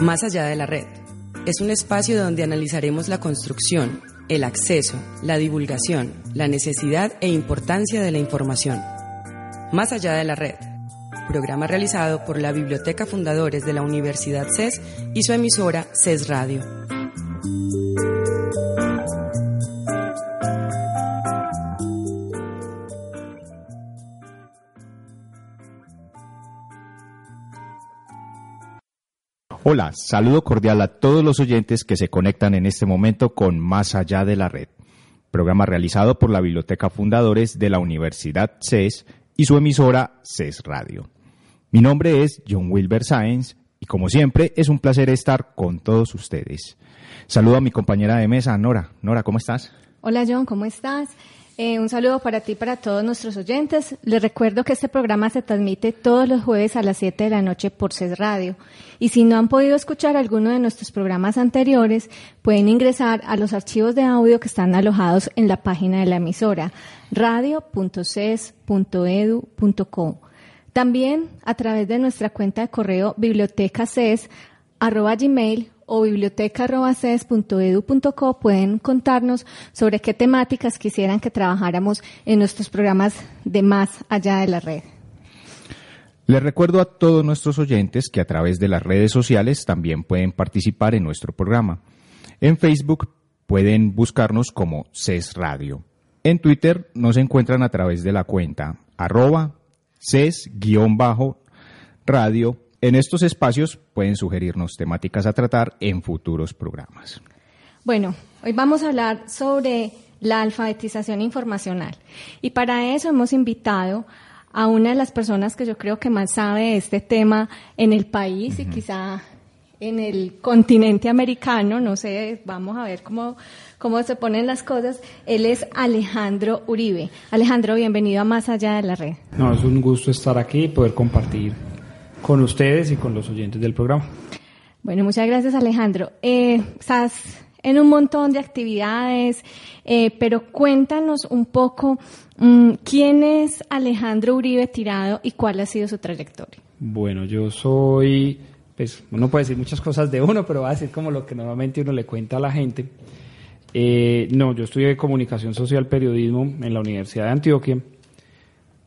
Más allá de la red. Es un espacio donde analizaremos la construcción, el acceso, la divulgación, la necesidad e importancia de la información. Más allá de la red. Programa realizado por la Biblioteca Fundadores de la Universidad CES y su emisora CES Radio. Hola, saludo cordial a todos los oyentes que se conectan en este momento con Más allá de la red, programa realizado por la Biblioteca Fundadores de la Universidad CES y su emisora CES Radio. Mi nombre es John Wilber Sáenz y como siempre es un placer estar con todos ustedes. Saludo a mi compañera de mesa, Nora. Nora, ¿cómo estás? Hola John, ¿cómo estás? Eh, un saludo para ti y para todos nuestros oyentes. Les recuerdo que este programa se transmite todos los jueves a las 7 de la noche por CES Radio. Y si no han podido escuchar alguno de nuestros programas anteriores, pueden ingresar a los archivos de audio que están alojados en la página de la emisora radio.ces.edu.co. También a través de nuestra cuenta de correo bibliotecaces.gmail o biblioteca.ces.edu.co pueden contarnos sobre qué temáticas quisieran que trabajáramos en nuestros programas de más allá de la red. Les recuerdo a todos nuestros oyentes que a través de las redes sociales también pueden participar en nuestro programa. En Facebook pueden buscarnos como CES Radio. En Twitter nos encuentran a través de la cuenta arroba CES-radio en estos espacios pueden sugerirnos temáticas a tratar en futuros programas. Bueno, hoy vamos a hablar sobre la alfabetización informacional. Y para eso hemos invitado a una de las personas que yo creo que más sabe de este tema en el país y quizá en el continente americano, no sé, vamos a ver cómo, cómo se ponen las cosas. Él es Alejandro Uribe. Alejandro, bienvenido a Más Allá de la Red. No, es un gusto estar aquí y poder compartir con ustedes y con los oyentes del programa. Bueno, muchas gracias Alejandro. Eh, estás en un montón de actividades, eh, pero cuéntanos un poco mm, quién es Alejandro Uribe Tirado y cuál ha sido su trayectoria. Bueno, yo soy, pues uno puede decir muchas cosas de uno, pero va a decir como lo que normalmente uno le cuenta a la gente. Eh, no, yo estudié comunicación social periodismo en la Universidad de Antioquia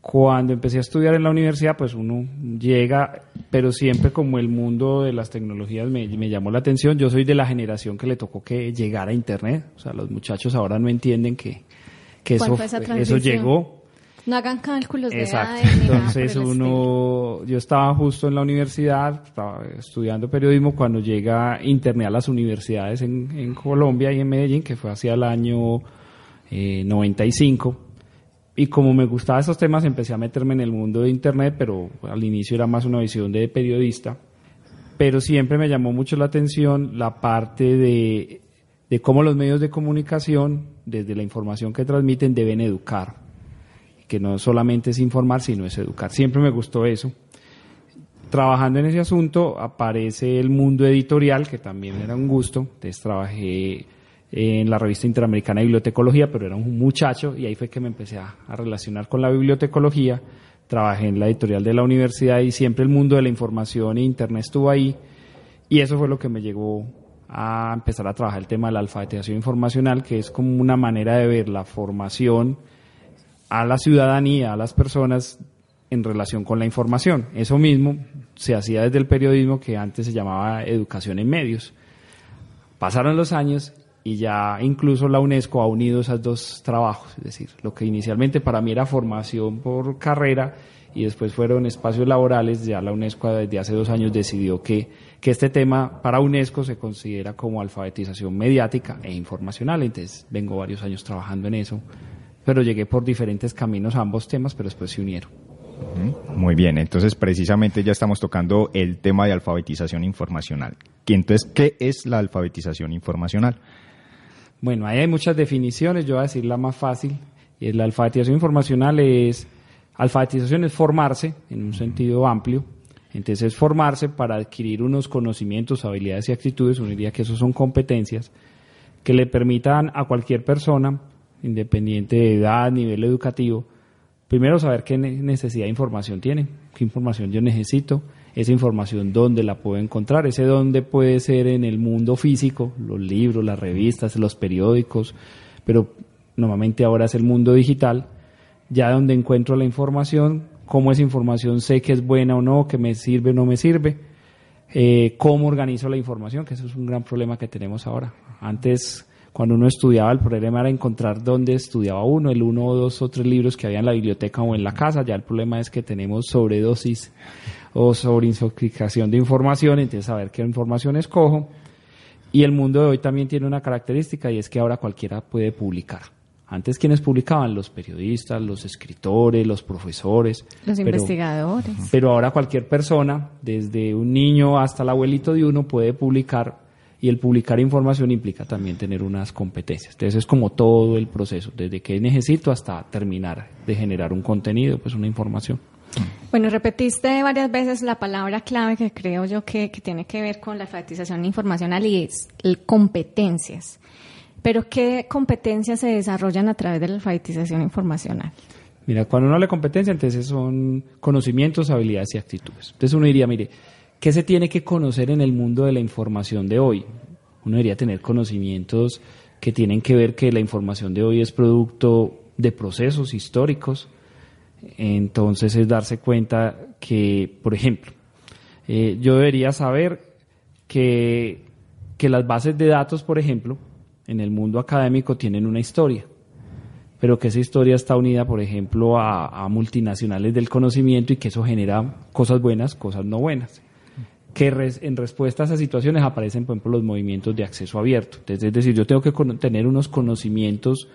cuando empecé a estudiar en la universidad, pues uno llega, pero siempre como el mundo de las tecnologías me, llamó la atención. Yo soy de la generación que le tocó que llegara a Internet. O sea, los muchachos ahora no entienden que, que eso, eso llegó. No hagan cálculos Exacto. de Entonces uno, yo estaba justo en la universidad, estaba estudiando periodismo cuando llega Internet a las universidades en, en Colombia y en Medellín, que fue hacia el año eh, 95 y como me gustaban esos temas, empecé a meterme en el mundo de Internet, pero al inicio era más una visión de periodista. Pero siempre me llamó mucho la atención la parte de, de cómo los medios de comunicación, desde la información que transmiten, deben educar. Que no solamente es informar, sino es educar. Siempre me gustó eso. Trabajando en ese asunto aparece el mundo editorial, que también era un gusto. Entonces trabajé en la revista interamericana de bibliotecología, pero era un muchacho y ahí fue que me empecé a, relacionar con la bibliotecología. Trabajé en la editorial de la universidad y siempre el mundo de la información e internet estuvo ahí. Y eso fue lo que me llegó a empezar a trabajar el tema de la alfabetización informacional, que es como una manera de ver la formación a la ciudadanía, a las personas en relación con la información. Eso mismo se hacía desde el periodismo que antes se llamaba educación en medios. Pasaron los años y ya incluso la UNESCO ha unido esos dos trabajos, es decir, lo que inicialmente para mí era formación por carrera y después fueron espacios laborales, ya la UNESCO desde hace dos años decidió que, que este tema para UNESCO se considera como alfabetización mediática e informacional, entonces vengo varios años trabajando en eso, pero llegué por diferentes caminos a ambos temas, pero después se unieron. Muy bien, entonces precisamente ya estamos tocando el tema de alfabetización informacional. Entonces, ¿qué es la alfabetización informacional? Bueno, ahí hay muchas definiciones, yo voy a decir la más fácil. La alfabetización informacional es, alfabetización es formarse en un sentido amplio, entonces es formarse para adquirir unos conocimientos, habilidades y actitudes, uno diría que eso son competencias, que le permitan a cualquier persona, independiente de edad, nivel educativo, primero saber qué necesidad de información tiene, qué información yo necesito, esa información dónde la puedo encontrar, ese dónde puede ser en el mundo físico, los libros, las revistas, los periódicos, pero normalmente ahora es el mundo digital, ya donde encuentro la información, cómo esa información sé que es buena o no, que me sirve o no me sirve, eh, cómo organizo la información, que eso es un gran problema que tenemos ahora. Antes cuando uno estudiaba, el problema era encontrar dónde estudiaba uno, el uno o dos o tres libros que había en la biblioteca o en la casa. Ya el problema es que tenemos sobredosis o sobreintoxicación de información, entonces saber qué información escojo. Y el mundo de hoy también tiene una característica y es que ahora cualquiera puede publicar. Antes, ¿quiénes publicaban? Los periodistas, los escritores, los profesores. Los investigadores. Pero ahora cualquier persona, desde un niño hasta el abuelito de uno, puede publicar y el publicar información implica también tener unas competencias. Entonces es como todo el proceso, desde que necesito hasta terminar de generar un contenido, pues una información. Bueno, repetiste varias veces la palabra clave que creo yo que, tiene que ver con la alfabetización informacional y es competencias. Pero ¿qué competencias se desarrollan a través de la alfabetización informacional? Mira, cuando uno habla de competencia, entonces son conocimientos, habilidades y actitudes. Entonces uno diría, mire, ¿Qué se tiene que conocer en el mundo de la información de hoy? Uno debería tener conocimientos que tienen que ver que la información de hoy es producto de procesos históricos. Entonces es darse cuenta que, por ejemplo, eh, yo debería saber que, que las bases de datos, por ejemplo, en el mundo académico tienen una historia, pero que esa historia está unida, por ejemplo, a, a multinacionales del conocimiento y que eso genera cosas buenas, cosas no buenas que en respuesta a esas situaciones aparecen, por ejemplo, los movimientos de acceso abierto. es decir, yo tengo que tener unos conocimientos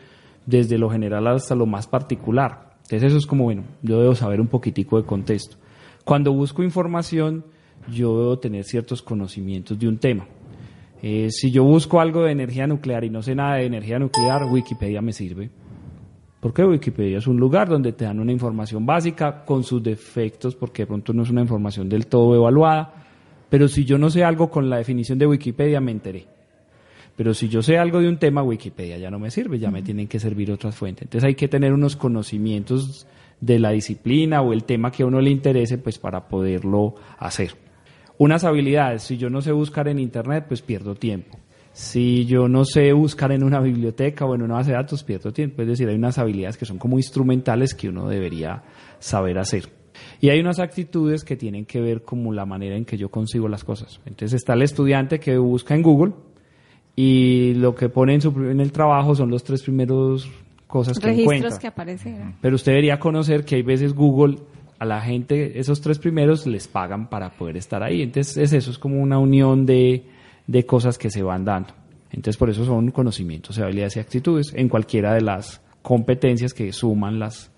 desde lo general hasta lo más particular. Entonces eso es como, bueno, yo debo saber un poquitico de contexto. Cuando busco información, yo debo tener ciertos conocimientos de un tema. Eh, si yo busco algo de energía nuclear y no sé nada de energía nuclear, Wikipedia me sirve. Porque Wikipedia es un lugar donde te dan una información básica con sus defectos, porque de pronto no es una información del todo evaluada, pero si yo no sé algo con la definición de Wikipedia, me enteré. Pero si yo sé algo de un tema, Wikipedia ya no me sirve, ya me tienen que servir otras fuentes. Entonces hay que tener unos conocimientos de la disciplina o el tema que a uno le interese, pues para poderlo hacer. Unas habilidades, si yo no sé buscar en Internet, pues pierdo tiempo. Si yo no sé buscar en una biblioteca o en una base de datos, pierdo tiempo. Es decir, hay unas habilidades que son como instrumentales que uno debería saber hacer. Y hay unas actitudes que tienen que ver como la manera en que yo consigo las cosas. Entonces está el estudiante que busca en Google y lo que pone en, su, en el trabajo son los tres primeros cosas que Registros que aparecen. Pero usted debería conocer que hay veces Google a la gente, esos tres primeros les pagan para poder estar ahí. Entonces es eso, es como una unión de, de cosas que se van dando. Entonces por eso son conocimientos, habilidades y actitudes en cualquiera de las competencias que suman las,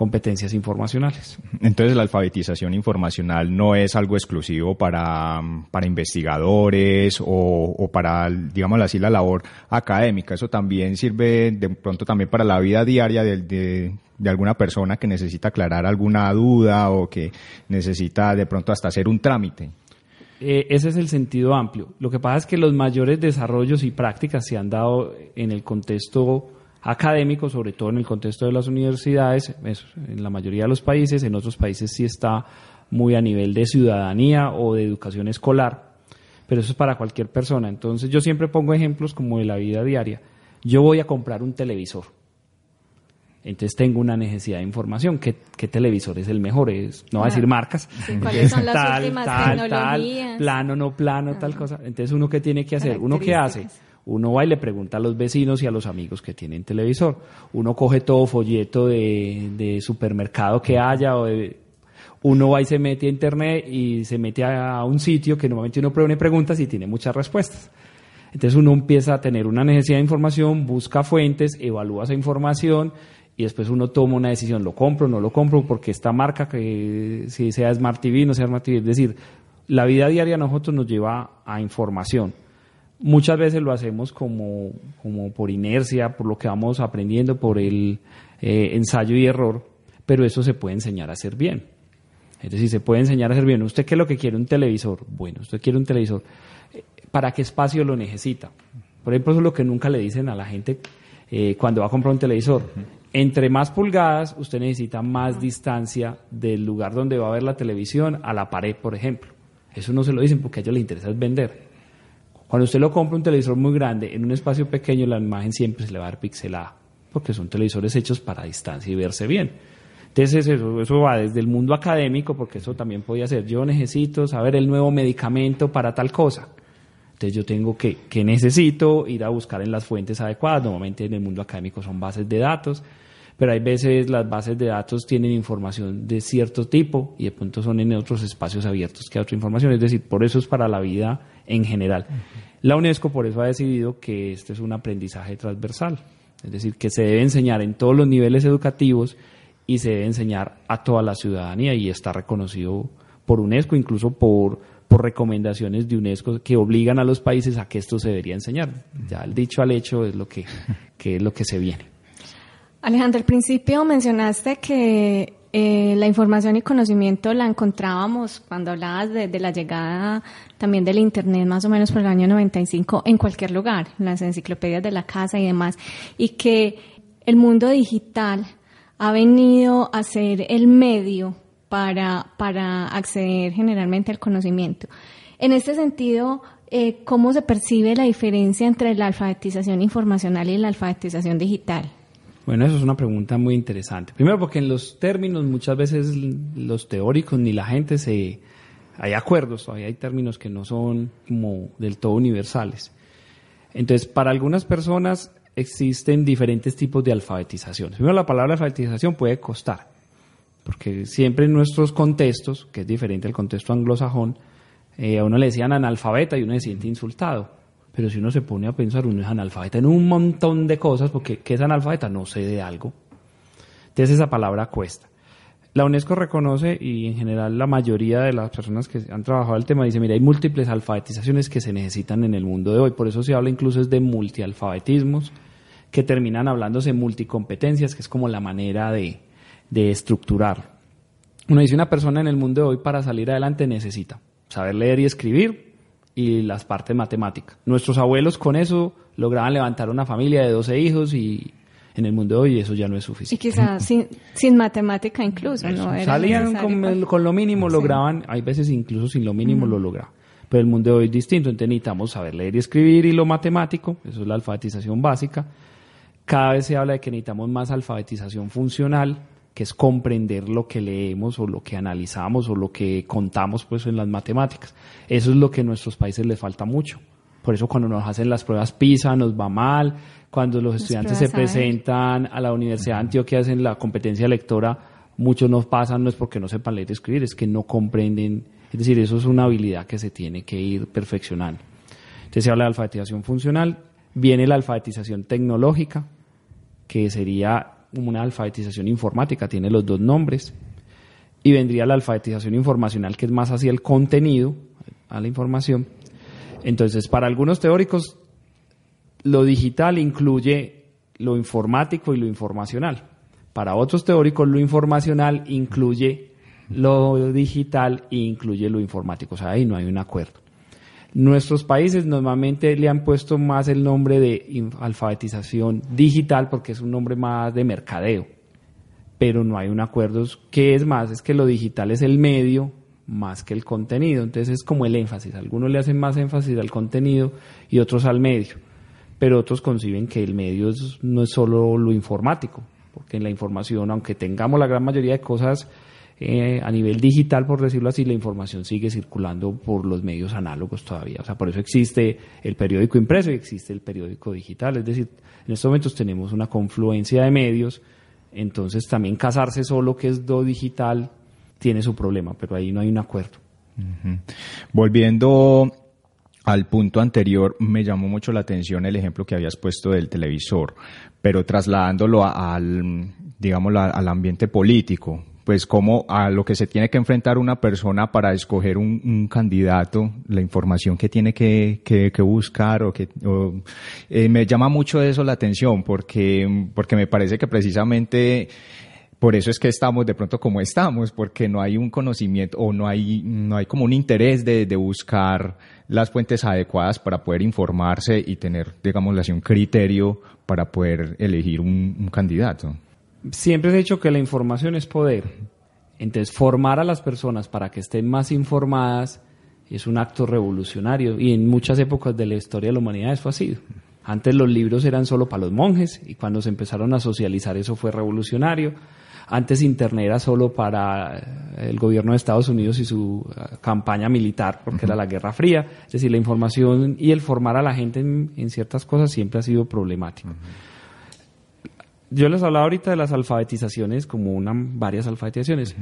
competencias informacionales. Entonces la alfabetización informacional no es algo exclusivo para, para investigadores o, o, para, digamos así, la labor académica. Eso también sirve de pronto también para la vida diaria de, de, de alguna persona que necesita aclarar alguna duda o que necesita de pronto hasta hacer un trámite. Eh, ese es el sentido amplio. Lo que pasa es que los mayores desarrollos y prácticas se han dado en el contexto académico, sobre todo en el contexto de las universidades, en la mayoría de los países, en otros países sí está muy a nivel de ciudadanía o de educación escolar, pero eso es para cualquier persona. Entonces yo siempre pongo ejemplos como de la vida diaria. Yo voy a comprar un televisor. Entonces tengo una necesidad de información. ¿Qué, televisor es el mejor? Es, no va a decir marcas. ¿Cuáles son las tal, últimas tal, Tal, plano, no plano, tal cosa. Entonces uno qué tiene que hacer? Uno qué hace? Uno va y le pregunta a los vecinos y a los amigos que tienen televisor. Uno coge todo folleto de, supermercado que haya o uno va y se mete a internet y se mete a un sitio que normalmente uno pone preguntas y tiene muchas respuestas. Entonces uno empieza a tener una necesidad de información, busca fuentes, evalúa esa información y después uno toma una decisión, lo compro, no lo compro, porque esta marca, que si sea Smart TV, no sea Smart TV, es decir, la vida diaria a nosotros nos lleva a información. Muchas veces lo hacemos como, como por inercia, por lo que vamos aprendiendo, por el eh, ensayo y error, pero eso se puede enseñar a hacer bien. Es decir, se puede enseñar a hacer bien. ¿Usted qué es lo que quiere? Un televisor. Bueno, usted quiere un televisor. ¿Para qué espacio lo necesita? Por ejemplo, eso es lo que nunca le dicen a la gente eh, cuando va a comprar un televisor. Entre más pulgadas, usted necesita más distancia del lugar donde va a ver la televisión a la pared, por ejemplo. Eso no se lo dicen porque a ellos les interesa vender. Cuando usted lo compra un televisor muy grande en un espacio pequeño, la imagen siempre se le va a dar pixelada, porque son televisores hechos para distancia y verse bien. Entonces eso, eso va desde el mundo académico, porque eso también podía ser, yo necesito saber el nuevo medicamento para tal cosa. Entonces yo tengo que, que necesito ir a buscar en las fuentes adecuadas. Normalmente en el mundo académico son bases de datos, pero hay veces las bases de datos tienen información de cierto tipo y de pronto son en otros espacios abiertos que otra información. Es decir, por eso es para la vida en general. La UNESCO por eso ha decidido que este es un aprendizaje transversal, es decir, que se debe enseñar en todos los niveles educativos y se debe enseñar a toda la ciudadanía y está reconocido por UNESCO, incluso por, por recomendaciones de UNESCO que obligan a los países a que esto se debería enseñar. Ya el dicho al hecho es lo que, que es lo que se viene. Alejandro, al principio mencionaste que eh, la información y conocimiento la encontrábamos cuando hablabas de, la llegada también del Internet, más o menos por el año 95, en cualquier lugar, en las enciclopedias de la casa y demás, y que el mundo digital ha venido a ser el medio para, para acceder generalmente al conocimiento. En este sentido, eh, ¿cómo se percibe la diferencia entre la alfabetización informacional y la alfabetización digital? Bueno, eso es una pregunta muy interesante. Primero porque en los términos muchas veces los teóricos ni la gente se... Hay acuerdos, todavía hay términos que no son como del todo universales. Entonces, para algunas personas existen diferentes tipos de alfabetización. Primero, la palabra alfabetización puede costar, porque siempre en nuestros contextos, que es diferente al contexto anglosajón, eh, a uno le decían analfabeta y uno se siente insultado. Pero si uno se pone a pensar, uno es analfabeta en un montón de cosas, porque ¿qué es analfabeta? No sé de algo. Entonces esa palabra cuesta. La UNESCO reconoce y en general la mayoría de las personas que han trabajado el tema dice, mira, hay múltiples alfabetizaciones que se necesitan en el mundo de hoy, por eso se habla incluso de multialfabetismos, que terminan hablándose multicompetencias, que es como la manera de, de estructurar. Uno dice, una persona en el mundo de hoy para salir adelante necesita saber leer y escribir y las partes matemáticas. Nuestros abuelos con eso lograban levantar una familia de 12 hijos y en el mundo de hoy eso ya no es suficiente. Y quizás sin, sin, matemática incluso, ¿no? Salían con, con, lo mínimo, lograban, hay veces incluso sin lo mínimo lo lograban. Pero el mundo de hoy es distinto, entonces necesitamos saber leer y escribir y lo matemático, eso es la alfabetización básica. Cada vez se habla de que necesitamos más alfabetización funcional, que es comprender lo que leemos o lo que analizamos o lo que contamos pues en las matemáticas. Eso es lo que a nuestros países les falta mucho. Por eso cuando nos hacen las pruebas PISA nos va mal, cuando los estudiantes se presentan a la Universidad de Antioquia hacen la competencia lectora, muchos nos pasan, no es porque no sepan leer y escribir, es que no comprenden, es decir, eso es una habilidad que se tiene que ir perfeccionando. Entonces se habla de alfabetización funcional, viene la alfabetización tecnológica, que sería una alfabetización informática, tiene los dos nombres, y vendría la alfabetización informacional, que es más hacia el contenido, a la información. Entonces, para algunos teóricos, lo digital incluye lo informático y lo informacional. Para otros teóricos, lo informacional incluye lo digital e incluye lo informático. O sea, ahí no hay un acuerdo. Nuestros países normalmente le han puesto más el nombre de alfabetización digital porque es un nombre más de mercadeo, pero no hay un acuerdo. ¿Qué es más? Es que lo digital es el medio más que el contenido. Entonces es como el énfasis. Algunos le hacen más énfasis al contenido y otros al medio pero otros conciben que el medio no es solo lo informático, porque en la información, aunque tengamos la gran mayoría de cosas eh, a nivel digital, por decirlo así, la información sigue circulando por los medios análogos todavía. O sea, por eso existe el periódico impreso y existe el periódico digital. Es decir, en estos momentos tenemos una confluencia de medios, entonces también casarse solo que es do digital tiene su problema, pero ahí no hay un acuerdo. Volviendo al punto anterior, me llamó mucho la atención el ejemplo que habías puesto del televisor, pero trasladándolo al, digamos, al ambiente político, pues como a lo que se tiene que enfrentar una persona para escoger un, candidato, la información que tiene que, buscar o que eh, me llama mucho eso la atención porque porque me parece que precisamente por eso es que estamos de pronto como estamos, porque no hay un conocimiento o no hay, no hay como un interés de, buscar las fuentes adecuadas para poder informarse y tener, digamos, así un criterio para poder elegir un, candidato. Siempre he dicho que la información es poder. Entonces, formar a las personas para que estén más informadas es un acto revolucionario y en muchas épocas de la historia de la humanidad eso ha sido. Antes los libros eran solo para los monjes y cuando se empezaron a socializar eso fue revolucionario antes Internet era solo para el gobierno de Estados Unidos y su uh, campaña militar, porque era la Guerra Fría. Es decir, la información y el formar a la gente en, ciertas cosas siempre ha sido problemático. Yo les hablaba ahorita de las alfabetizaciones, como una, varias alfabetizaciones,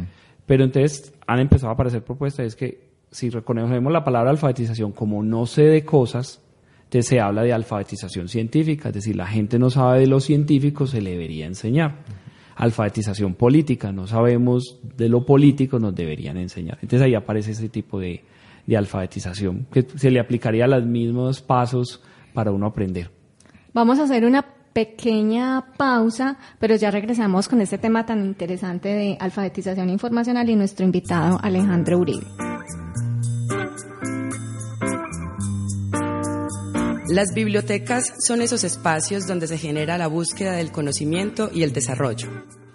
pero entonces han empezado a aparecer propuestas, es que si reconocemos la palabra alfabetización como no sé de cosas, entonces se habla de alfabetización científica, es decir, la gente no sabe de los científicos, se le debería enseñar alfabetización política, no sabemos de lo político, nos deberían enseñar. Entonces ahí aparece ese tipo de, alfabetización, que se le aplicaría los mismos pasos para uno aprender. Vamos a hacer una pequeña pausa, pero ya regresamos con este tema tan interesante de alfabetización informacional y nuestro invitado Alejandro Uribe. Las bibliotecas son esos espacios donde se genera la búsqueda del conocimiento y el desarrollo.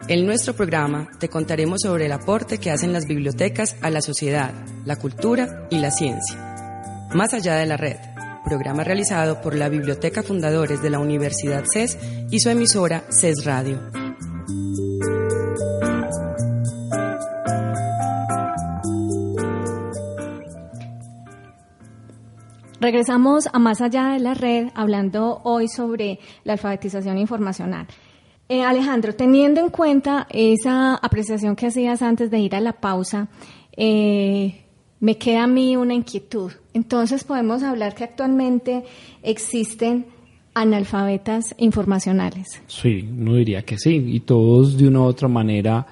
En nuestro programa te contaremos sobre el aporte que hacen las bibliotecas a la sociedad, la cultura y la ciencia. Más allá de la red, programa realizado por la Biblioteca Fundadores de la Universidad CES y su emisora CES Radio. Regresamos a más allá de la red, hablando hoy sobre la alfabetización informacional. Eh, Alejandro, teniendo en cuenta esa apreciación que hacías antes de ir a la pausa, eh, me queda a mí una inquietud. Entonces, podemos hablar que actualmente existen analfabetas informacionales. Sí, uno diría que sí, y todos de una u otra manera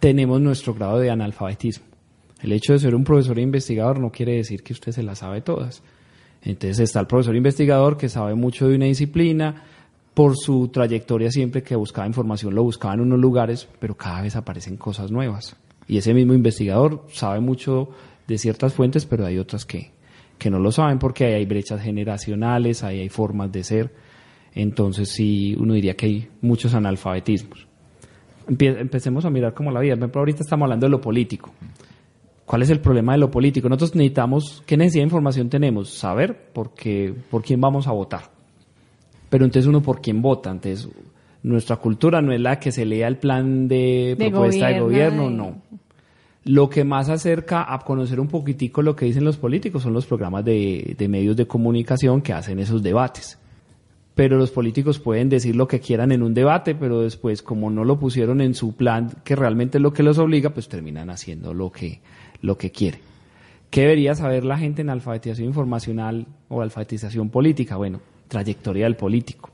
tenemos nuestro grado de analfabetismo. El hecho de ser un profesor e investigador no quiere decir que usted se las sabe todas. Entonces está el profesor investigador que sabe mucho de una disciplina, por su trayectoria siempre que buscaba información lo buscaba en unos lugares, pero cada vez aparecen cosas nuevas. Y ese mismo investigador sabe mucho de ciertas fuentes, pero hay otras que, que no lo saben porque ahí hay brechas generacionales, ahí hay formas de ser. Entonces sí, uno diría que hay muchos analfabetismos. Empecemos a mirar como la vida. Por ejemplo, ahorita estamos hablando de lo político. ¿Cuál es el problema de lo político? Nosotros necesitamos, ¿qué necesidad de información tenemos? Saber por, qué, por quién vamos a votar. Pero entonces uno por quién vota. Entonces, nuestra cultura no es la que se lea el plan de, propuesta de gobierno, no. Lo que más acerca a conocer un poquitico lo que dicen los políticos son los programas de, medios de comunicación que hacen esos debates pero los políticos pueden decir lo que quieran en un debate, pero después, como no lo pusieron en su plan, que realmente es lo que los obliga, pues terminan haciendo lo que, lo que quiere. ¿Qué debería saber la gente en alfabetización informacional o alfabetización política? Bueno, trayectoria del político.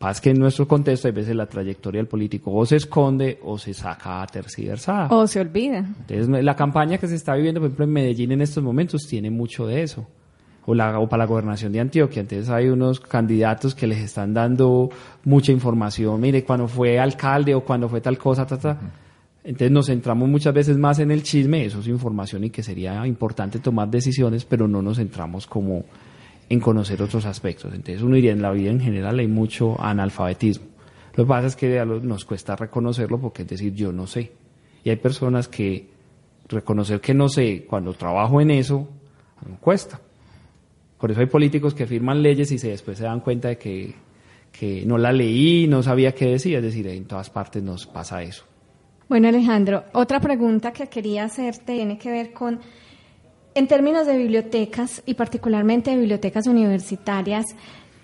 Pasa que en nuestro contexto hay veces la trayectoria del político o se esconde o se saca a terciversada. O se olvida. Entonces, la campaña que se está viviendo, por ejemplo, en Medellín en estos momentos tiene mucho de eso o, la, o para la gobernación de Antioquia. Entonces hay unos candidatos que les están dando mucha información, mire, cuando fue alcalde o cuando fue tal cosa, ta, ta. Entonces nos centramos muchas veces más en el chisme, eso es información y que sería importante tomar decisiones, pero no nos centramos como en conocer otros aspectos. Entonces uno diría, en la vida en general hay mucho analfabetismo. Lo que pasa es que nos cuesta reconocerlo porque es decir, yo no sé. Y hay personas que reconocer que no sé cuando trabajo en eso, cuesta. Por eso hay políticos que firman leyes y se después se dan cuenta de que, no la leí, no sabía qué decía. Es decir, en todas partes nos pasa eso. Bueno, Alejandro, otra pregunta que quería hacerte tiene que ver con, en términos de bibliotecas y particularmente de bibliotecas universitarias,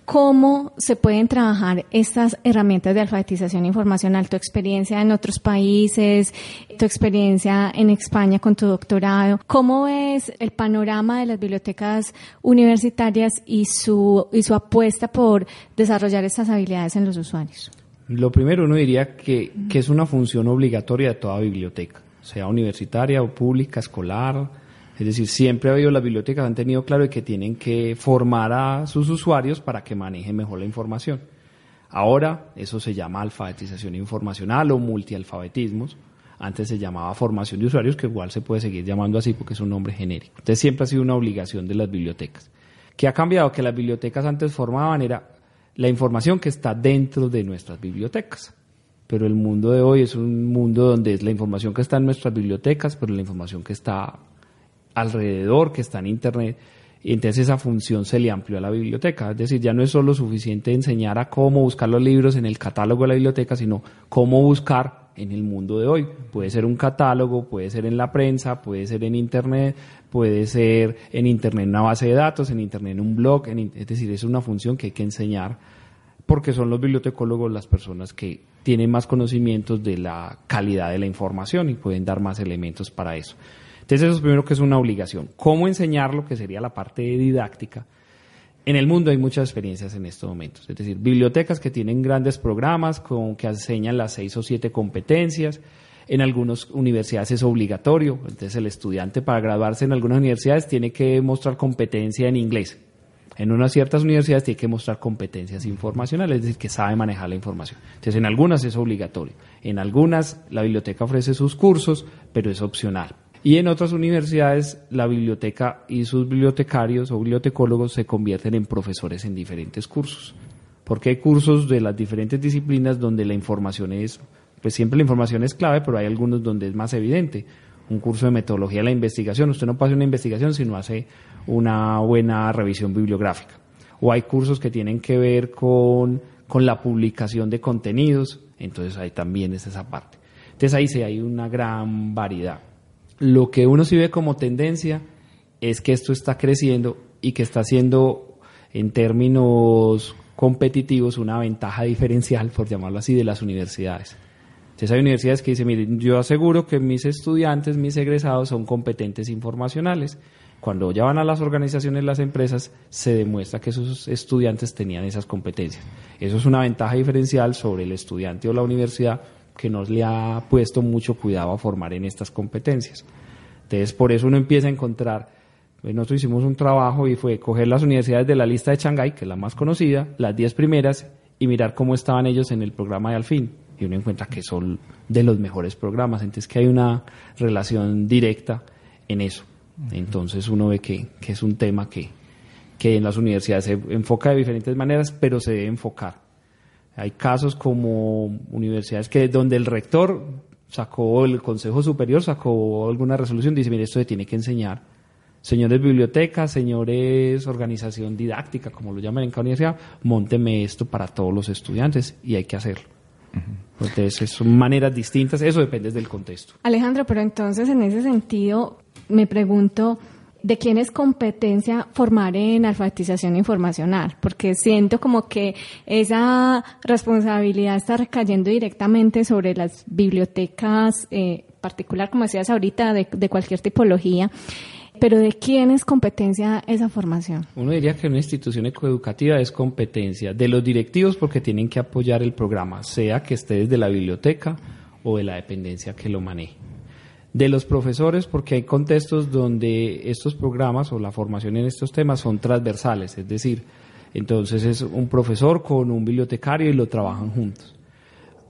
cómo se pueden trabajar estas herramientas de alfabetización informacional, tu experiencia en otros países, tu experiencia en España con tu doctorado, cómo es el panorama de las bibliotecas universitarias y su, y su apuesta por desarrollar estas habilidades en los usuarios. Lo primero uno diría que, que es una función obligatoria de toda biblioteca, sea universitaria o pública, escolar, es decir, siempre ha habido las bibliotecas han tenido claro que tienen que formar a sus usuarios para que manejen mejor la información. Ahora eso se llama alfabetización informacional o multialfabetismos. Antes se llamaba formación de usuarios, que igual se puede seguir llamando así porque es un nombre genérico. Entonces siempre ha sido una obligación de las bibliotecas. ¿Qué ha cambiado? Que las bibliotecas antes formaban era la información que está dentro de nuestras bibliotecas. Pero el mundo de hoy es un mundo donde es la información que está en nuestras bibliotecas, pero la información que está alrededor, que está en Internet. Y entonces esa función se le amplió a la biblioteca. Es decir, ya no es solo suficiente enseñar a cómo buscar los libros en el catálogo de la biblioteca, sino cómo buscar en el mundo de hoy. Puede ser un catálogo, puede ser en la prensa, puede ser en Internet, puede ser en Internet en una base de datos, en Internet en un blog. es decir, es una función que hay que enseñar porque son los bibliotecólogos las personas que tienen más conocimientos de la calidad de la información y pueden dar más elementos para eso. Entonces eso es primero que es una obligación. ¿Cómo enseñarlo? Que sería la parte didáctica. En el mundo hay muchas experiencias en estos momentos, es decir, bibliotecas que tienen grandes programas con que enseñan las seis o siete competencias. En algunas universidades es obligatorio, entonces el estudiante para graduarse en algunas universidades tiene que mostrar competencia en inglés. En unas ciertas universidades tiene que mostrar competencias informacionales, es decir, que sabe manejar la información. Entonces, en algunas es obligatorio. En algunas la biblioteca ofrece sus cursos, pero es opcional. Y en otras universidades la biblioteca y sus bibliotecarios o bibliotecólogos se convierten en profesores en diferentes cursos. Porque hay cursos de las diferentes disciplinas donde la información es, pues siempre la información es clave, pero hay algunos donde es más evidente. Un curso de metodología de la investigación, usted no pasa una investigación si no hace una buena revisión bibliográfica. O hay cursos que tienen que ver con, con la publicación de contenidos, entonces ahí también es esa parte. Entonces ahí sí hay una gran variedad. Lo que uno sí ve como tendencia es que esto está creciendo y que está siendo en términos competitivos una ventaja diferencial, por llamarlo así, de las universidades. Entonces hay universidades que dicen, miren, yo aseguro que mis estudiantes, mis egresados son competentes informacionales. Cuando ya van a las organizaciones, las empresas, se demuestra que esos estudiantes tenían esas competencias. Eso es una ventaja diferencial sobre el estudiante o la universidad que nos le ha puesto mucho cuidado a formar en estas competencias. Entonces, por eso uno empieza a encontrar, pues, nosotros hicimos un trabajo y fue coger las universidades de la lista de Shanghái, que es la más conocida, las 10 primeras, y mirar cómo estaban ellos en el programa de Alfin. Y uno encuentra que son de los mejores programas, entonces que hay una relación directa en eso. Entonces uno ve que, que es un tema que, que en las universidades se enfoca de diferentes maneras, pero se debe enfocar. Hay casos como universidades que donde el rector sacó, el Consejo Superior sacó alguna resolución, dice, mire, esto se tiene que enseñar. Señores bibliotecas, señores organización didáctica, como lo llaman en cada universidad, monteme esto para todos los estudiantes y hay que hacerlo. Entonces, son maneras distintas, eso depende del contexto. Alejandro, pero entonces en ese sentido me pregunto, de quién es competencia formar en alfabetización informacional, porque siento como que esa responsabilidad está recayendo directamente sobre las bibliotecas, eh, particular, como decías ahorita, de, de cualquier tipología. Pero ¿de quién es competencia esa formación? Uno diría que una institución ecoeducativa es competencia de los directivos porque tienen que apoyar el programa, sea que esté desde la biblioteca o de la dependencia que lo maneje de los profesores porque hay contextos donde estos programas o la formación en estos temas son transversales, es decir, entonces es un profesor con un bibliotecario y lo trabajan juntos.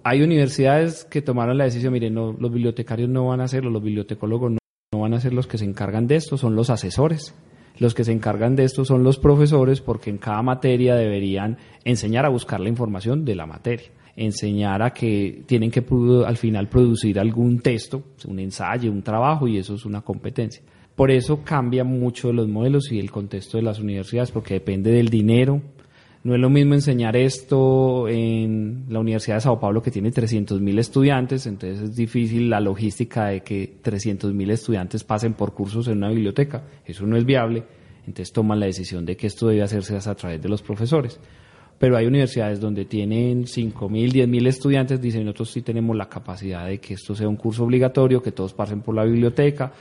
Hay universidades que tomaron la decisión, miren, no, los bibliotecarios no van a ser, los bibliotecólogos no, no van a ser los que se encargan de esto, son los asesores. Los que se encargan de esto son los profesores porque en cada materia deberían enseñar a buscar la información de la materia enseñar a que tienen que al final producir algún texto, un ensayo, un trabajo y eso es una competencia. Por eso cambia mucho los modelos y el contexto de las universidades porque depende del dinero. No es lo mismo enseñar esto en la Universidad de Sao Paulo que tiene 300.000 estudiantes, entonces es difícil la logística de que 300.000 estudiantes pasen por cursos en una biblioteca. Eso no es viable, entonces toman la decisión de que esto debe hacerse a través de los profesores pero hay universidades donde tienen 5.000, 10.000 estudiantes, dicen nosotros sí tenemos la capacidad de que esto sea un curso obligatorio, que todos pasen por la biblioteca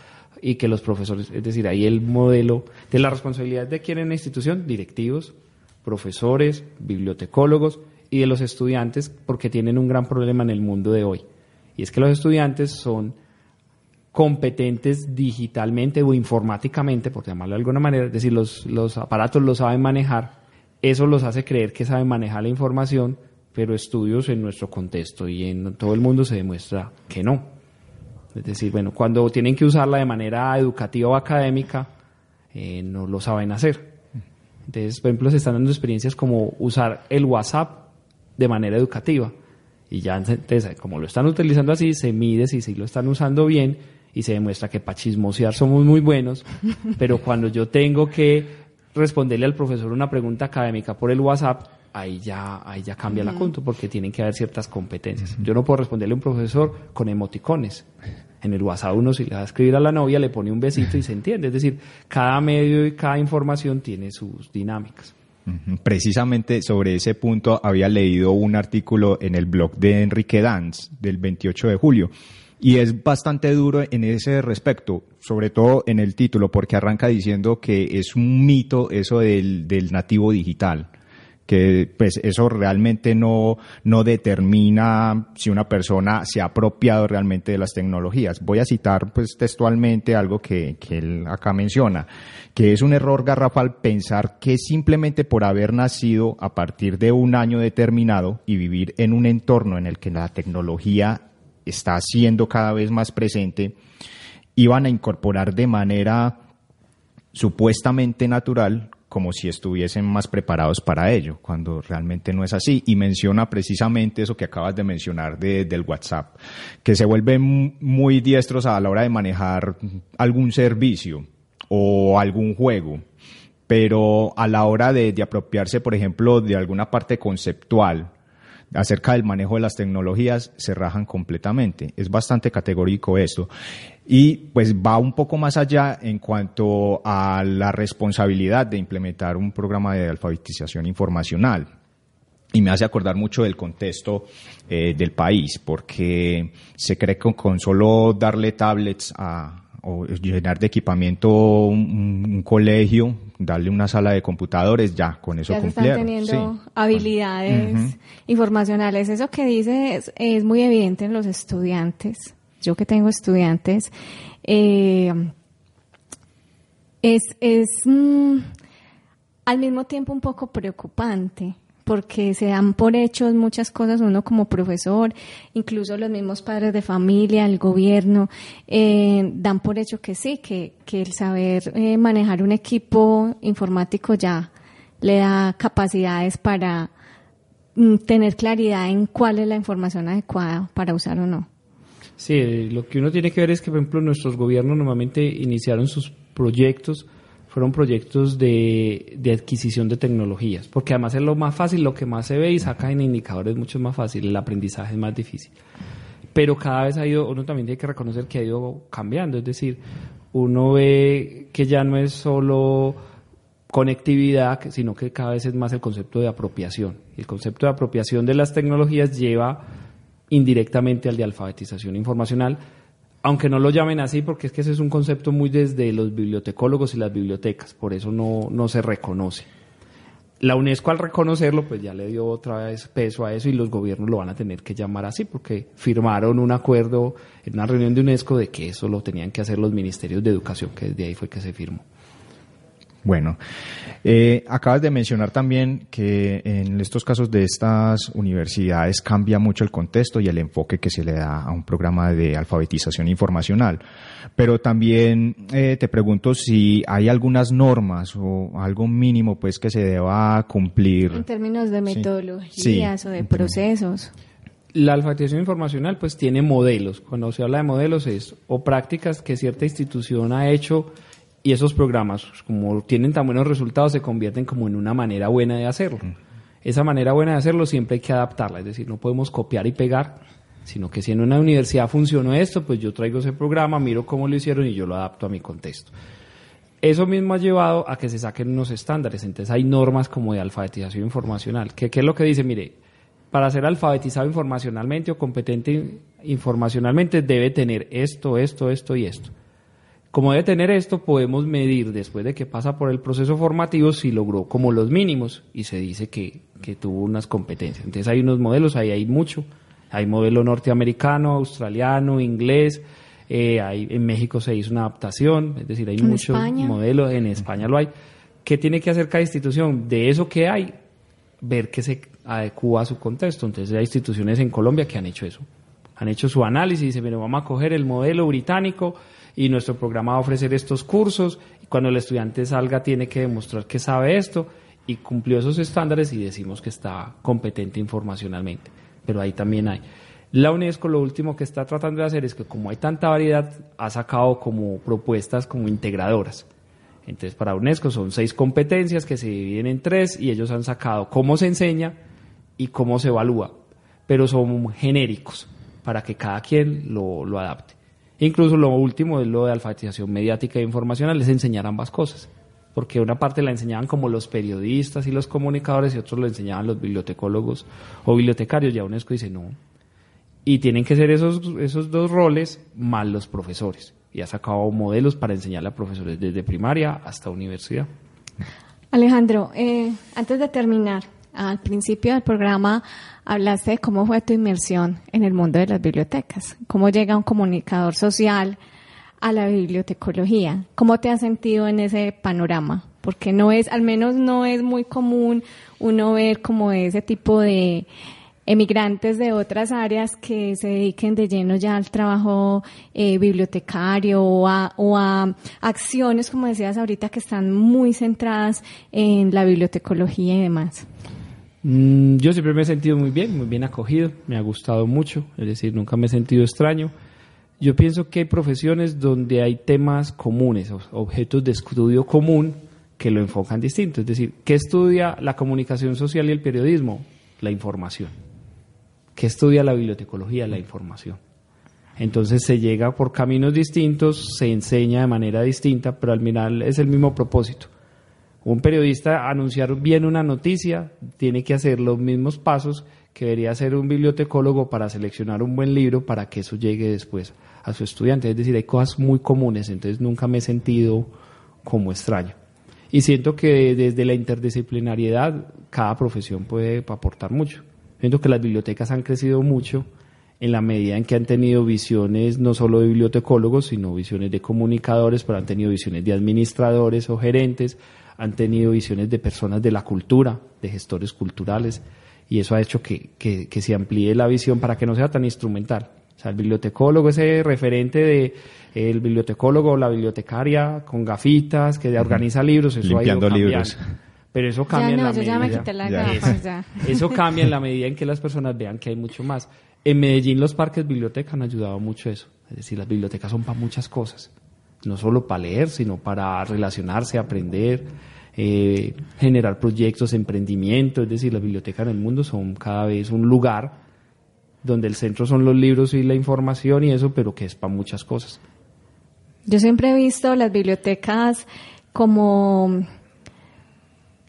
y que los profesores, es decir, ahí el modelo de la responsabilidad de quién en la institución, directivos, profesores, bibliotecólogos y de los estudiantes, porque tienen un gran problema en el mundo de hoy. Y es que los estudiantes son competentes digitalmente o informáticamente, por llamarlo de alguna manera, es decir, los, los aparatos los saben manejar, eso los hace creer que saben manejar la información, pero estudios en nuestro contexto y en todo el mundo se demuestra que no. Es decir, bueno, cuando tienen que usarla de manera educativa o académica, eh, no lo saben hacer. Entonces, por ejemplo, se están dando experiencias como usar el WhatsApp de manera educativa. Y ya, como lo están utilizando así, se mide si sí lo están usando bien y se demuestra que para chismosear somos muy buenos, pero cuando yo tengo que responderle al profesor una pregunta académica por el WhatsApp, ahí ya, ahí ya cambia la conto porque tienen que haber ciertas competencias. Yo no puedo responderle a un profesor con emoticones. En el WhatsApp uno si le va a escribir a la novia le pone un besito y se entiende. Es decir, cada medio y cada información tiene sus dinámicas. Precisamente sobre ese punto había leído un artículo en el blog de Enrique Danz del 28 de julio y es bastante duro en ese respecto, sobre todo en el título, porque arranca diciendo que es un mito eso del, del nativo digital que pues eso realmente no, no determina si una persona se ha apropiado realmente de las tecnologías. Voy a citar pues textualmente algo que, que él acá menciona, que es un error garrafal pensar que simplemente por haber nacido a partir de un año determinado y vivir en un entorno en el que la tecnología está siendo cada vez más presente, iban a incorporar de manera supuestamente natural como si estuviesen más preparados para ello, cuando realmente no es así. Y menciona precisamente eso que acabas de mencionar de, del WhatsApp, que se vuelven muy diestros a la hora de manejar algún servicio o algún juego, pero a la hora de, de apropiarse, por ejemplo, de alguna parte conceptual, acerca del manejo de las tecnologías se rajan completamente. Es bastante categórico esto. Y pues va un poco más allá en cuanto a la responsabilidad de implementar un programa de alfabetización informacional. Y me hace acordar mucho del contexto eh, del país, porque se cree que con solo darle tablets a, o llenar de equipamiento un, colegio, darle una sala de computadores, ya, con eso ya están teniendo habilidades informacionales. Eso que dices es, muy evidente en los estudiantes. Yo que tengo estudiantes, eh, es, es mm, al mismo tiempo un poco preocupante porque se dan por hechos muchas cosas uno como profesor, incluso los mismos padres de familia, el gobierno, eh, dan por hecho que sí, que, que el saber eh, manejar un equipo informático ya le da capacidades para mm, tener claridad en cuál es la información adecuada para usar o no. Sí, lo que uno tiene que ver es que, por ejemplo, nuestros gobiernos normalmente iniciaron sus proyectos fueron proyectos de, de, adquisición de tecnologías, porque además es lo más fácil, lo que más se ve y saca en indicadores mucho más fácil, el aprendizaje es más difícil. Pero cada vez ha ido, uno también tiene que reconocer que ha ido cambiando, es decir, uno ve que ya no es solo conectividad, sino que cada vez es más el concepto de apropiación. El concepto de apropiación de las tecnologías lleva indirectamente al de alfabetización informacional, aunque no lo llamen así, porque es que ese es un concepto muy desde los bibliotecólogos y las bibliotecas, por eso no, no se reconoce. La UNESCO al reconocerlo, pues ya le dio otra vez peso a eso y los gobiernos lo van a tener que llamar así, porque firmaron un acuerdo en una reunión de UNESCO de que eso lo tenían que hacer los ministerios de educación, que desde ahí fue que se firmó. Bueno, eh, acabas de mencionar también que en estos casos de estas universidades cambia mucho el contexto y el enfoque que se le da a un programa de alfabetización informacional. Pero también eh, te pregunto si hay algunas normas o algo mínimo pues que se deba cumplir. En términos de metodologías o de procesos. La alfabetización informacional pues tiene modelos. Cuando se habla de modelos es o prácticas que cierta institución ha hecho y esos programas, como tienen tan buenos resultados, se convierten como en una manera buena de hacerlo. Esa manera buena de hacerlo siempre hay que adaptarla, es decir, no podemos copiar y pegar, sino que si en una universidad funcionó esto, pues yo traigo ese programa, miro cómo lo hicieron y yo lo adapto a mi contexto. Eso mismo ha llevado a que se saquen unos estándares. Entonces hay normas como de alfabetización informacional. ¿Qué, qué es lo que dice? Mire, para ser alfabetizado informacionalmente o competente informacionalmente debe tener esto, esto, esto y esto. Como debe tener esto, podemos medir después de que pasa por el proceso formativo si logró como los mínimos y se dice que, que tuvo unas competencias. Entonces hay unos modelos, ahí hay mucho. Hay modelo norteamericano, australiano, inglés. Eh, hay, en México se hizo una adaptación, es decir, hay muchos modelos, en España lo hay. ¿Qué tiene que hacer cada institución? De eso que hay, ver que se adecua a su contexto. Entonces hay instituciones en Colombia que han hecho eso. Han hecho su análisis y dicen, bueno, vamos a coger el modelo británico y nuestro programa va a ofrecer estos cursos y cuando el estudiante salga tiene que demostrar que sabe esto y cumplió esos estándares y decimos que está competente informacionalmente. Pero ahí también hay. La UNESCO lo último que está tratando de hacer es que como hay tanta variedad, ha sacado como propuestas como integradoras. Entonces para UNESCO son seis competencias que se dividen en tres y ellos han sacado cómo se enseña y cómo se evalúa, pero son genéricos para que cada quien lo, lo adapte. Incluso lo último es lo de alfabetización mediática e informacional, es enseñar ambas cosas. Porque una parte la enseñaban como los periodistas y los comunicadores y otros lo enseñaban los bibliotecólogos o bibliotecarios. Ya UNESCO dice no. Y tienen que ser esos, esos dos roles más los profesores. Y ha sacado modelos para enseñarle a profesores desde primaria hasta universidad. Alejandro, eh, antes de terminar, al principio del programa hablaste de cómo fue tu inmersión en el mundo de las bibliotecas, cómo llega un comunicador social a la bibliotecología, cómo te has sentido en ese panorama, porque no es, al menos no es muy común uno ver como ese tipo de emigrantes de otras áreas que se dediquen de lleno ya al trabajo eh, bibliotecario o a, o a acciones, como decías ahorita, que están muy centradas en la bibliotecología y demás. Mm, yo siempre me he sentido muy bien, muy bien acogido, me ha gustado mucho, es decir, nunca me he sentido extraño. Yo pienso que hay profesiones donde hay temas comunes, objetos de estudio común que lo enfocan distinto. Es decir, ¿qué estudia la comunicación social y el periodismo? La información. ¿Qué estudia la bibliotecología? La información. Entonces se llega por caminos distintos, se enseña de manera distinta, pero al final es el mismo propósito un periodista anunciar bien una noticia tiene que hacer los mismos pasos que debería hacer un bibliotecólogo para seleccionar un buen libro para que eso llegue después a su estudiante. Es decir, hay cosas muy comunes, entonces nunca me he sentido como extraño. Y siento que desde la interdisciplinariedad cada profesión puede aportar mucho. Siento que las bibliotecas han crecido mucho en la medida en que han tenido visiones no solo de bibliotecólogos, sino visiones de comunicadores, pero han tenido visiones de administradores o gerentes, han tenido visiones de personas de la cultura, de gestores culturales, y eso ha hecho que, que, se amplíe la visión para que no sea tan instrumental. O sea, el bibliotecólogo, ese referente de el bibliotecólogo o la bibliotecaria con gafitas que organiza libros, eso ha ido cambiando libros. Pero eso cambia en la medida. Eso cambia en la medida en que las personas vean que hay mucho más. En Medellín los parques biblioteca han ayudado mucho eso. Es decir, las bibliotecas son para muchas cosas no solo para leer, sino para relacionarse, aprender, eh, generar proyectos, emprendimiento, es decir, las bibliotecas en el mundo son cada vez un lugar donde el centro son los libros y la información y eso, pero que es para muchas cosas. Yo siempre he visto las bibliotecas como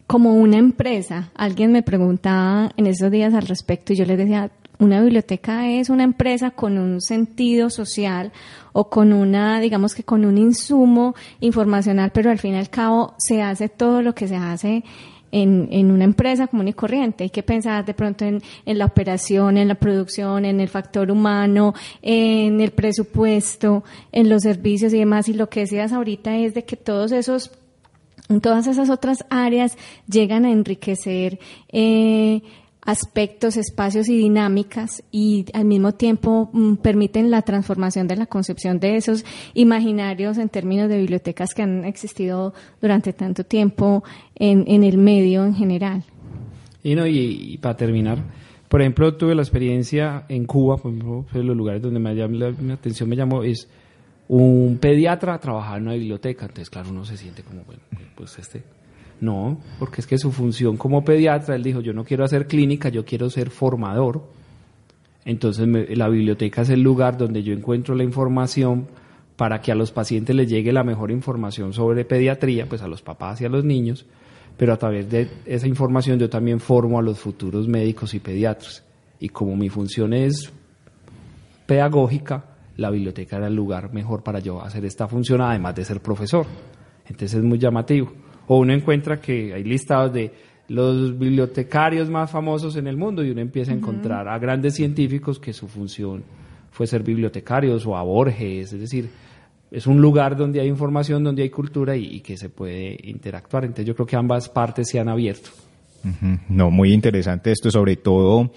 como una empresa. Alguien me preguntaba en esos días al respecto y yo les decía, una biblioteca es una empresa con un sentido social o con una, digamos que con un insumo informacional, pero al fin y al cabo se hace todo lo que se hace en, en una empresa común y corriente. Hay que pensar de pronto en, en la operación, en la producción, en el factor humano, en el presupuesto, en los servicios y demás. Y lo que decías ahorita es de que todos esos todas esas otras áreas llegan a enriquecer eh, aspectos, espacios y dinámicas y al mismo tiempo mm, permiten la transformación de la concepción de esos imaginarios en términos de bibliotecas que han existido durante tanto tiempo en, en el medio en general. Y, no, y, para terminar, por ejemplo, tuve la experiencia en Cuba, por ejemplo, los lugares donde me llamó la, atención me llamó, es un pediatra trabajaba en una biblioteca, entonces claro, uno se siente como, bueno, pues este no, porque es que su función como pediatra, él dijo, yo no quiero hacer clínica, yo quiero ser formador. Entonces la biblioteca es el lugar donde yo encuentro la información para que a los pacientes les llegue la mejor información sobre pediatría, pues a los papás y a los niños, pero a través de esa información yo también formo a los futuros médicos y pediatras. Y como mi función es pedagógica, la biblioteca era el lugar mejor para yo hacer esta función, además de ser profesor. Entonces es muy llamativo. O uno encuentra que hay listados de los bibliotecarios más famosos en el mundo y uno empieza a encontrar a grandes científicos que su función fue ser bibliotecarios o a Borges, es decir, es un lugar donde hay información, donde hay cultura y, que se puede interactuar. Entonces yo creo que ambas partes se han abierto. No, muy interesante esto, sobre todo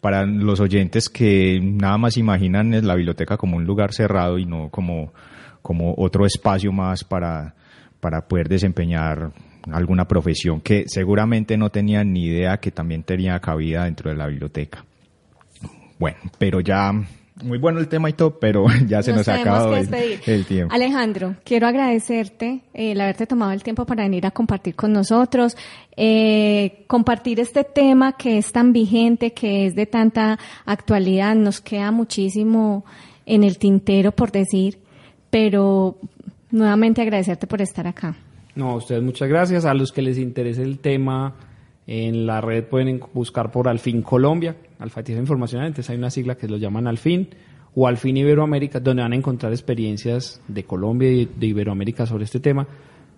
para los oyentes que nada más imaginan la biblioteca como un lugar cerrado y no como, como otro espacio más para, para poder desempeñar alguna profesión que seguramente no tenían ni idea que también tenía cabida dentro de la biblioteca. Bueno, pero ya muy bueno el tema y todo, pero ya se nos, ha acabado el, tiempo. Alejandro, quiero agradecerte el haberte tomado el tiempo para venir a compartir con nosotros, eh, compartir este tema que es tan vigente, que es de tanta actualidad. Nos queda muchísimo en el tintero, por decir, pero nuevamente agradecerte por estar acá. No, a ustedes muchas gracias. A los que les interese el tema, en la red pueden buscar por Alfin Colombia, Alfatización Informacional, entonces hay una sigla que lo llaman Alfin, o Alfin Iberoamérica, donde van a encontrar experiencias de Colombia y de Iberoamérica sobre este tema,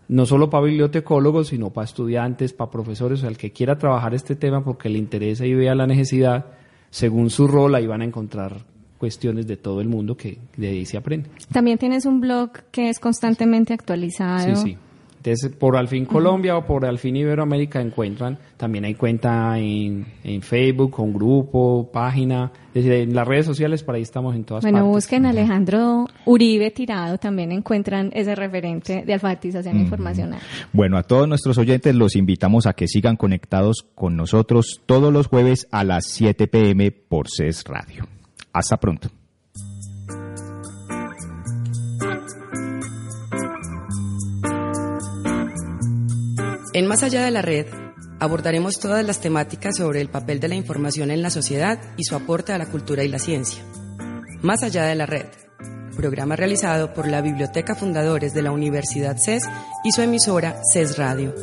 no solo para bibliotecólogos, sino para estudiantes, para profesores, o sea, el que quiera trabajar este tema porque le interesa y vea la necesidad, según su rol, ahí van a encontrar cuestiones de todo el mundo que de ahí se aprende. También tienes un blog que es constantemente actualizado. Sí, sí. Entonces, por Alfin Colombia o por Alfin Iberoamérica encuentran, también hay cuenta en, Facebook, con grupo, página, es decir, en las redes sociales, por ahí estamos en todas partes. Bueno, busquen Alejandro Uribe Tirado, también encuentran ese referente de alfabetización informacional. Bueno, a todos nuestros oyentes los invitamos a que sigan conectados con nosotros todos los jueves a las 7 pm por CES Radio. Hasta pronto. En Más allá de la red, abordaremos todas las temáticas sobre el papel de la información en la sociedad y su aporte a la cultura y la ciencia. Más allá de la red, programa realizado por la Biblioteca Fundadores de la Universidad CES y su emisora CES Radio.